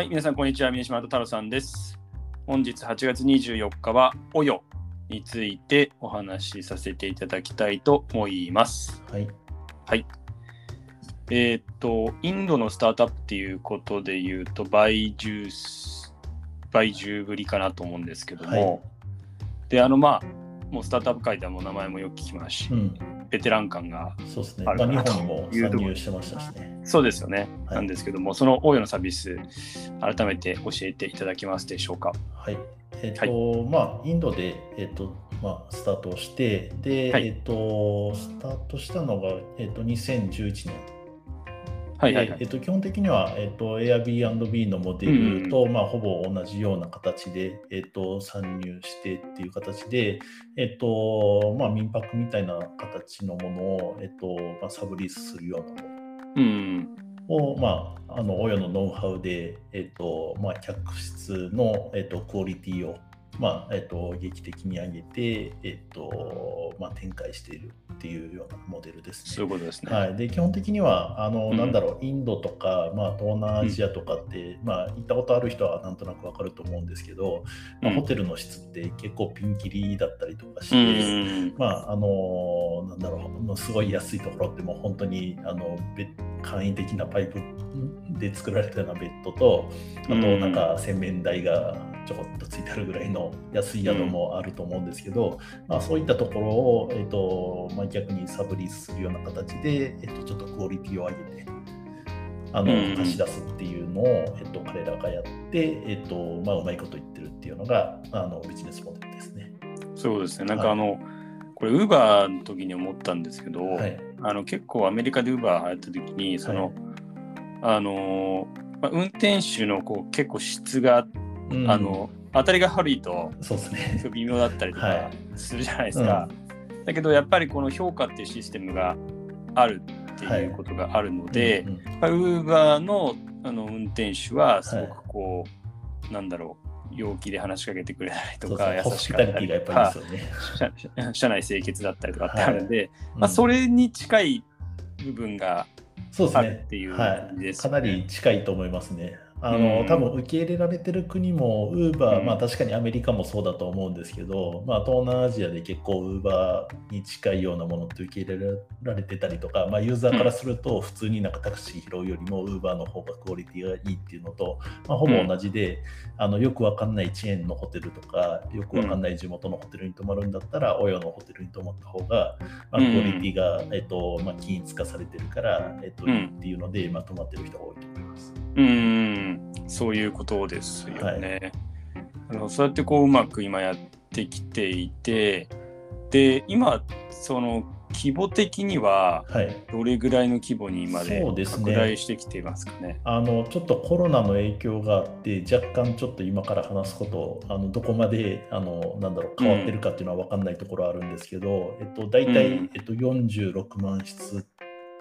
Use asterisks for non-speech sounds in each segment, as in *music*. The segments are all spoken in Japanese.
はい、皆さん、こんにちは。宮島太郎さんです。本日8月24日は、およについてお話しさせていただきたいと思います。はい。はい。えーっと、インドのスタートアップっていうことで言うと、バイジュース、バイジューぶりかなと思うんですけども、はいで、あの、まあ、もうスタートアップ界ではもう名前もよく聞きますし、うん。ベテラン感がそうですね。まあ、日あるかなと本にも参入してましたしね。そうですよね、はいなんですけども、その大与のサービス、改めて教えていただけますでしょうか？はい。えっ、と、まあ、インドで、えっ、と、まあ、スタートをして、で、はいえっ、と、スタートしたのが、えっ、と、2011年。はいはいはい。でえっと、基本的には、えっと、Airbnb のモデルと、まあ、ほぼ同じような形で、えっと、参入してっていう形で、えっとまあ、民泊みたいな形のものを、えっとまあ、サブリースするようなもうん。のを、まあ、あの親のノウハウで、えっとまあ、客室の、えっと、クオリティを、まあえっと、劇的に上げて、えっとまあ、展開している。っていうようなモデルですね。そういうことですね。はい、で基本的にはあの、うんなんだろうインドとか、まあ、東南アジアとかって、まあ、行ったことある人はなんとなくわかると思うんですけど、まあうんホテルの質って結構ピンキリだったりとかしうて、ん。まああのなんだろうすごい安いところってもう本当にあのベ簡易的なパイプで作られたようなベッドとあとうんなんか洗面台がちょこっとついてあるぐらいの安い宿もあると思うんですけど、まあ、そういったところを、えっとまあ、逆にサブリースするような形で、えっと、ちょっとクオリティを上げてあの、うん貸し出すっていうのを、えっと、彼らがやって、えっとまあ、うまいこと言ってるっていうのがあのビジネスモデルですね。そうですね。なんかはいあの、これ、ウーバーの時に思ったんですけど、はいあの結構アメリカでウーバー流行った時に、その、あの、まあ、運転手のこう結構質が、うん。あの、当たりが悪いと、そうですね。微妙だったりとかはい。するじゃないですか。だけど、やっぱりこの評価っていうシステムがあるっていうことがあるので、うんうんウーバーのあの運転手はすごくこう、なんだろう陽気で話しかけてくれたりとか優しかったりとか。社社 *laughs* 内清潔だったりとかってあるんで、まあ、うんそれに近い部分がそうですね。あるっていうはい、感じですかよね。なり近いと思いますね。あうん。の多分受け入れられてる国も、ウーバー、うん。まあ確かにアメリカもそうだと思うんですけど、まあ、東南アジアで結構、ウーバーに近いようなものって受け入れられてたりとか、まあ、ユーザーからすると、普通になんかタクシー拾うよりも、ウーバーの方がクオリティがいいっていうのと、まあ、ほぼ同じで、あのよくわかんないチェーンのホテルとか、よくわかんない地元のホテルに泊まるんだったら、親のホテルに泊まった方が、まあ、クうん。オリティが、えっとまあ、均一化されてるから、えっと、うん。いいっていうので、まあ、泊まってる人が多いと思います。うんそういうことですよね。あのそうやってこううまく今やってきていてで今その規模的にははい、どれぐらいの規模にまで拡大してきていますかね？あのちょっとコロナの影響があって、若干ちょっと今から話すこと、あのどこまであのなんだろう変わってるかっていうのは分かんないところあるんですけど、えっと、大体、うん。えっと、46万室を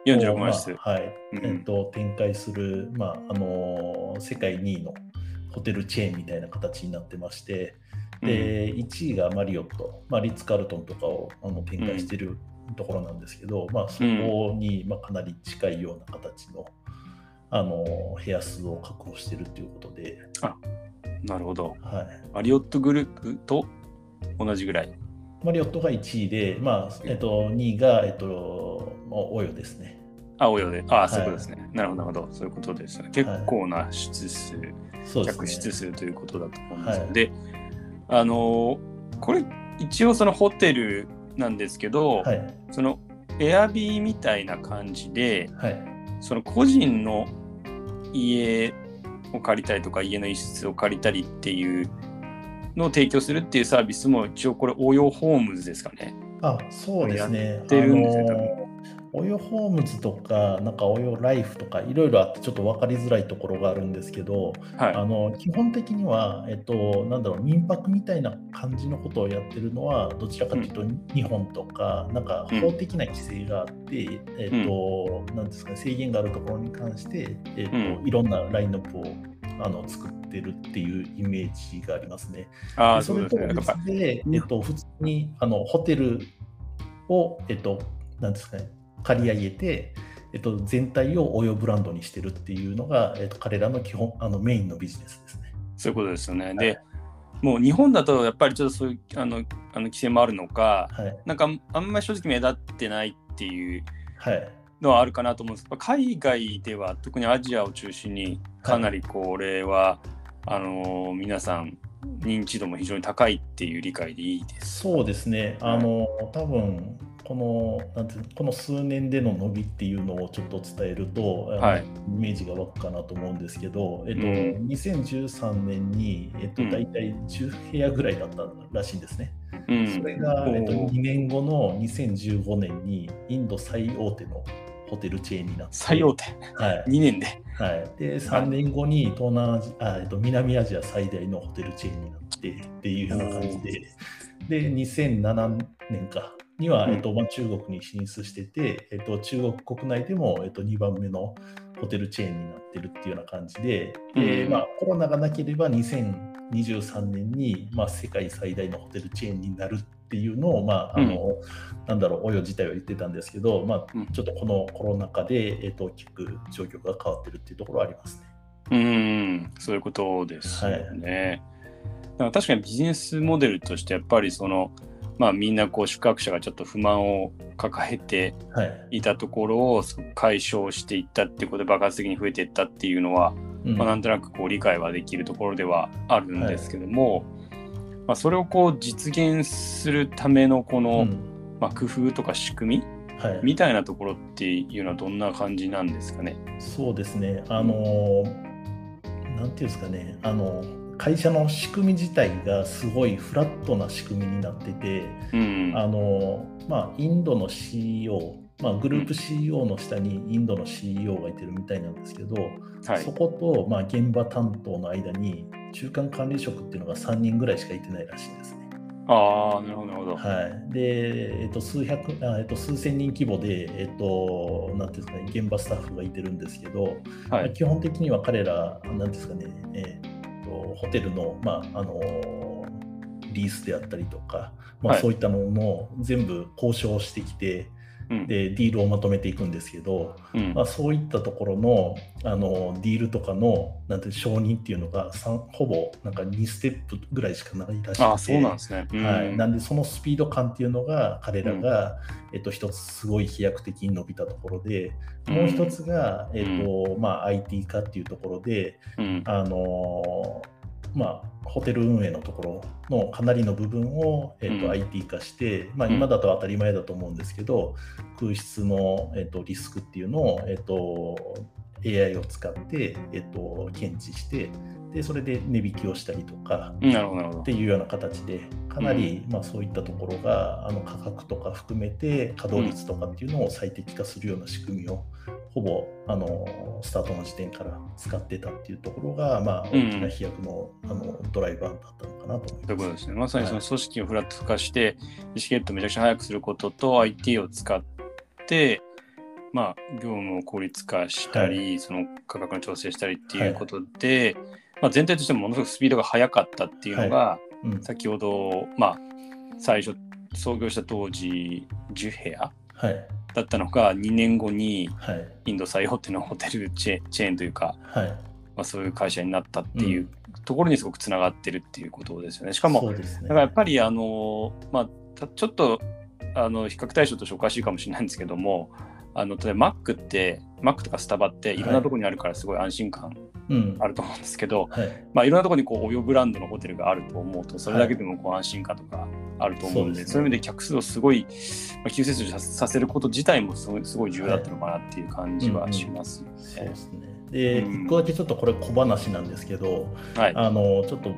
46万室。まあはい。うん。えっと、展開する、まああの世界2位のホテルチェーンみたいな形になってまして、で1位がマリオット、まあ、リッツ・カールトンとかをあの展開してるところなんですけど、まあ、そこに、まあ、かなり近いような形のあの部屋数を確保してるということで、なるほど。はい、マリオットグループと同じぐらい。マリオットが1位で、まあえっと、2位が、えっと、オヨですね。あ、およで。あ、いそういうことですね。なるほど、なるほど。そういうことですね。結構な室数、そうですね客室数ということだと思うんですよ。はいで、あのーこれ、一応そのホテルなんですけど、はい、そのエアビーみたいな感じで、はい、その個人の家を借りたりとか、家の一室を借りたりっていうのを提供するっていうサービスも一応これ応用ホームズですかね。あそうですね。てるんですよあのオヨホームズとか、なんかオヨライフとか、いろいろあって、ちょっと分かりづらいところがあるんですけど、はい。あの基本的には、えっと、なんだろう、民泊みたいな感じのことをやってるのは、どちらかというと、日本とか、なんか法的な規制があって、えっと、なんですかね、制限があるところに関して、えっとうん。いろんなラインナップをあの作ってるっていうイメージがありますね。あそうれと別で、えっと、普通にあのホテルを、えっと、なんですかね、借り上げて、えっと、全体をオヨブランドにしてるっていうのが、えっと、彼らの基本あのメインのビジネスですね。そういうことですよね。で、もう日本だとやっぱりちょっとそういうあのあの規制もあるのか、はい、なんかあんまり正直目立ってないっていうのはあるかなと思うんですけど、海外では特にアジアを中心にかなりこれは、はい、あの皆さん認知度も非常に高いっていう理解でいいですそうですね。あの多分このなんてこの数年での伸びっていうのをちょっと伝えると、はい、イメージが湧くかなと思うんですけど、えっと、うん、2013年に、えっと、大体10部屋ぐらいだったらしいんですね。うん、それが、えっと、2年後の2015年にインド最大手のホテルチェーンになって最大手、はい、2年で,、はい、で3年後に東南アジあ、えっと、南アジア最大のホテルチェーンになってっていうような感じで。で2007年かには、えっとまあ、中国に進出してて、えっと、中国国内でも、えっと、2番目のホテルチェーンになってるっていうような感じで、うん、まあ、コロナがなければ2023年に、まあ、世界最大のホテルチェーンになるっていうのを、まああの、うん、なんだろう、およ自体は言ってたんですけど、まあ、ちょっとこのコロナ禍で、えっと、大きく状況が変わってるっていうところはありますね。うん、そういうことですよね。はい、確かにビジネスモデルとしてやっぱりそのまあ、みんなこう宿泊者がちょっと不満を抱えてい。たところを解消していったっていうことで爆発的に増えていったっていうのは、うん、まあ、なんとなくこう理解はできるところではあるんですけども、はい、まあ、それをこう実現するためのこの、うん、まあ、工夫とか仕組み、はい、みたいなところっていうのはどんな感じなんですかね？そうですね。あのなんていうんですかね。あの会社の仕組み自体がすごいフラットな仕組みになってて、うん、あのまあ、インドの CEO、まあ、グループ CEO の下にインドの CEO がいてるみたいなんですけど、はい、そこと、まあ、現場担当の間に中間管理職っていうのが3人ぐらいしかいてないらしいんですね。ああ、なるほど、なるほど。はい。で、えっと、数百、あえっと、数千人規模で、えっと、なんていうんですかね、現場スタッフがいてるんですけど、はい、基本的には彼ら、なんですかね、えーホテルの,、まあ、あのリースであったりとか、まあ、そういったものも全部交渉してきて、でディールをまとめていくんですけど、うん、まあ、そういったところのあのディールとかのなんて承認っていうのがほぼなんか2ステップぐらいしかないらしくて。あそうなんですね、うん、はい、なんでそのスピード感っていうのが彼らが、うん、えっと、一つすごい飛躍的に伸びたところでもう一つが、えっとまあ、IT 化っていうところで、あのまあ、ホテル運営のところのかなりの部分を、えーと IT 化して、まあ、今だと当たり前だと思うんですけど、空室の、えーと、リスクっていうのを、えーと、AI を使って、えーと、検知してでそれで値引きをしたりとかっていうような形でかなり、まあ、そういったところがあの価格とか含めて稼働率とかっていうのを最適化するような仕組みをほぼあのスタートの時点から使ってたっていうところが、まあ、大きな飛躍の,、あのドライバーだったのかなと思います。ということですね。まさにその組織をフラット化して、はい、意思決定をめちゃくちゃ早くすることと IT を使って、まあ、業務を効率化したり、はい、その価格の調整したりっていうことで、はい、まあ、全体としてもものすごくスピードが速かったっていうのが、うん、先ほど、まあ、最初創業した当時10部屋、はいだったのが2年後にインド最大手のホテルチェチェーンというか、はい、まあ、そういう会社になったっていうところにすごくつながってるっていうことですよね。しかも、ね、だからやっぱりあの、まあ、ちょっとあの比較対象としておかしいかもしれないんですけどもあの例えば Mac って Mac とかスタバっていろんなところにあるからすごい安心感あると思うんですけど、はい、まあ、いろんなところにこうおよブランドのホテルがあると思うとそれだけでもこう安心感とかあると思うんで、はい、そういう意味で客数をすごい、まあ、急成長させること自体もすごいすごい重要だったのかなっていう感じはしますね。そうですねで、うん、1個だけちょっとこれ小話なんですけど、はい、あのちょっと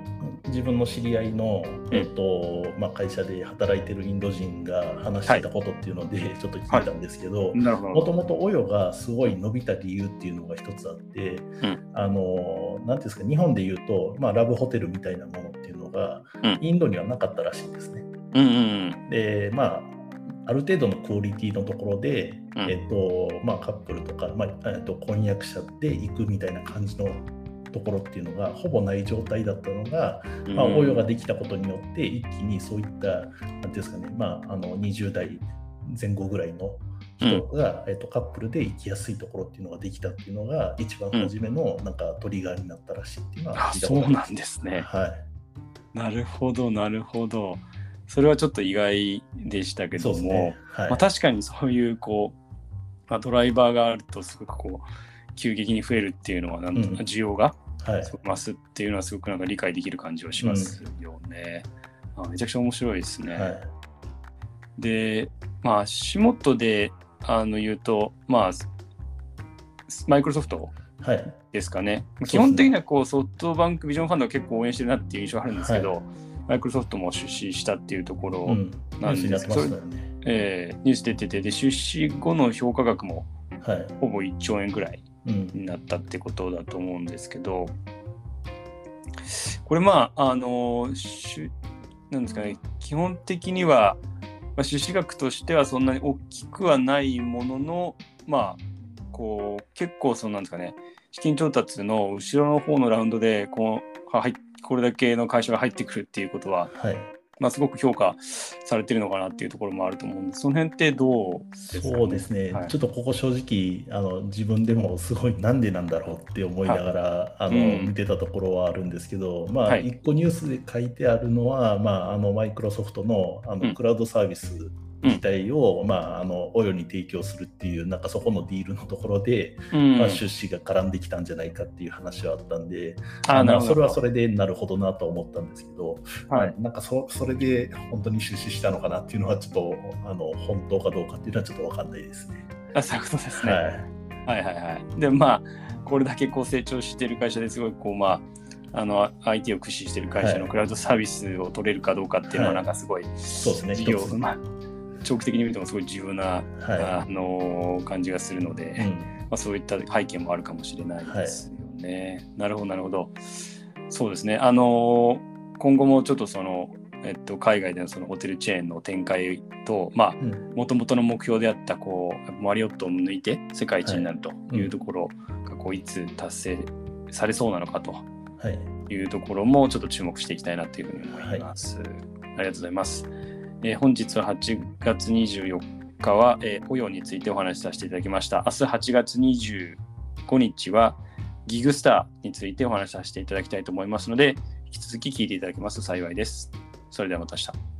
自分の知り合いの、えーとまあ、会社で働いてるインド人が話してたことっていうので、はい、ちょっと聞いたんですけどもともとオヨがすごい伸びた理由っていうのが一つあって、うん、あのなんていうんですか日本で言うと、まあ、ラブホテルみたいなものっていうのが、うん、インドにはなかったらしいんですね。うんうんうん、でまあある程度のクオリティのところで、うん、えっとまあ、カップルとか、まあえっと、婚約者で行くみたいな感じのところっていうのがほぼない状態だったのが、うん、まあ、応用ができたことによって一気にそういった何ていうんですかね、まあ、あの20代前後ぐらいの人が、えっとカップルで行きやすいところっていうのができたっていうのが一番初めのなんかトリガーになったらしいっていうのはあ聞いたことありまそうなんですね。はい。なるほど、なるほど。それはちょっと意外でしたけども、ね。はい。まあ、確かにそういうこう、まあ、ドライバーがあるとすごくこう急激に増えるっていうのはなんとうん需要が増すっていうのはすごくなんか理解できる感じはしますよね。あめちゃくちゃ面白いですね。はい。で、まあ、足元であの言うと、まあ、マイクロソフトはい。ですかね。すね基本的にはこうソフトバンクビジョンファンドが結構応援してるなっていう印象があるんですけど、はマイクロソフトも出資したっていうところ、うん。なんニュースになってましたよね。えーニュース出ててで出資後の評価額もはい。ほぼ1兆円ぐらいうん。になったってことだと思うんですけどこれまああのしゅなんですかね基本的には、まあ、出資額としてはそんなに大きくはないもののまあこう結構そのなんですかね資金調達の後ろの方のラウンドでこうはこれだけの会社が入ってくるっていうことは、はい。まあ、すごく評価されてるのかなっていうところもあると思うんですその辺ってどうですか、そうですね、はい。ちょっとここ正直あの自分でもすごいなんでなんだろうって思いながら、あのうん。見てたところはあるんですけど、まあ、はい。一個ニュースで書いてあるのは、まあ、あのマイクロソフトのあうん。のクラウドサービス自体を、まあ、あのオヨに提供するっていうなんかそこのディールのところで、うんまあ、出資が絡んできたんじゃないかっていう話はあったんで、あーなるほどまあそれはそれでなるほどなと思ったんですけど、はいなんかそそれで本当に出資したのかなっていうのはちょっとあの本当かどうかっていうのはちょっと分かんないですね。あそういうことですね。はいはいはいはい。でまあこれだけこう成長してる会社ですごいこうまああの IT を駆使してる会社はいのクラウドサービスを取れるかどうかっていうのははいなんかすごいそうですね。まあ長期的に見てもすごい重要な、はあの感じがするので、い。うんまあ、そういった背景もあるかもしれないですよね。なるほどなるほど。そうですね。あの今後もちょっとそのえっと、海外でのそのホテルチェーンの展開と、もともとの目標であったこうマリオットを抜いて世界一になるというところがこういつ達成されそうなのかとはい。いうところもちょっと注目していきたいなというふうに思います。ありがとうございます。えー本日は8月24日は、えー、雇用についてお話しさせていただきました。明日8月25日はギグスターについてお話しさせていただきたいと思いますので、引き続き聞いていただけますと幸いです。それではまた明日。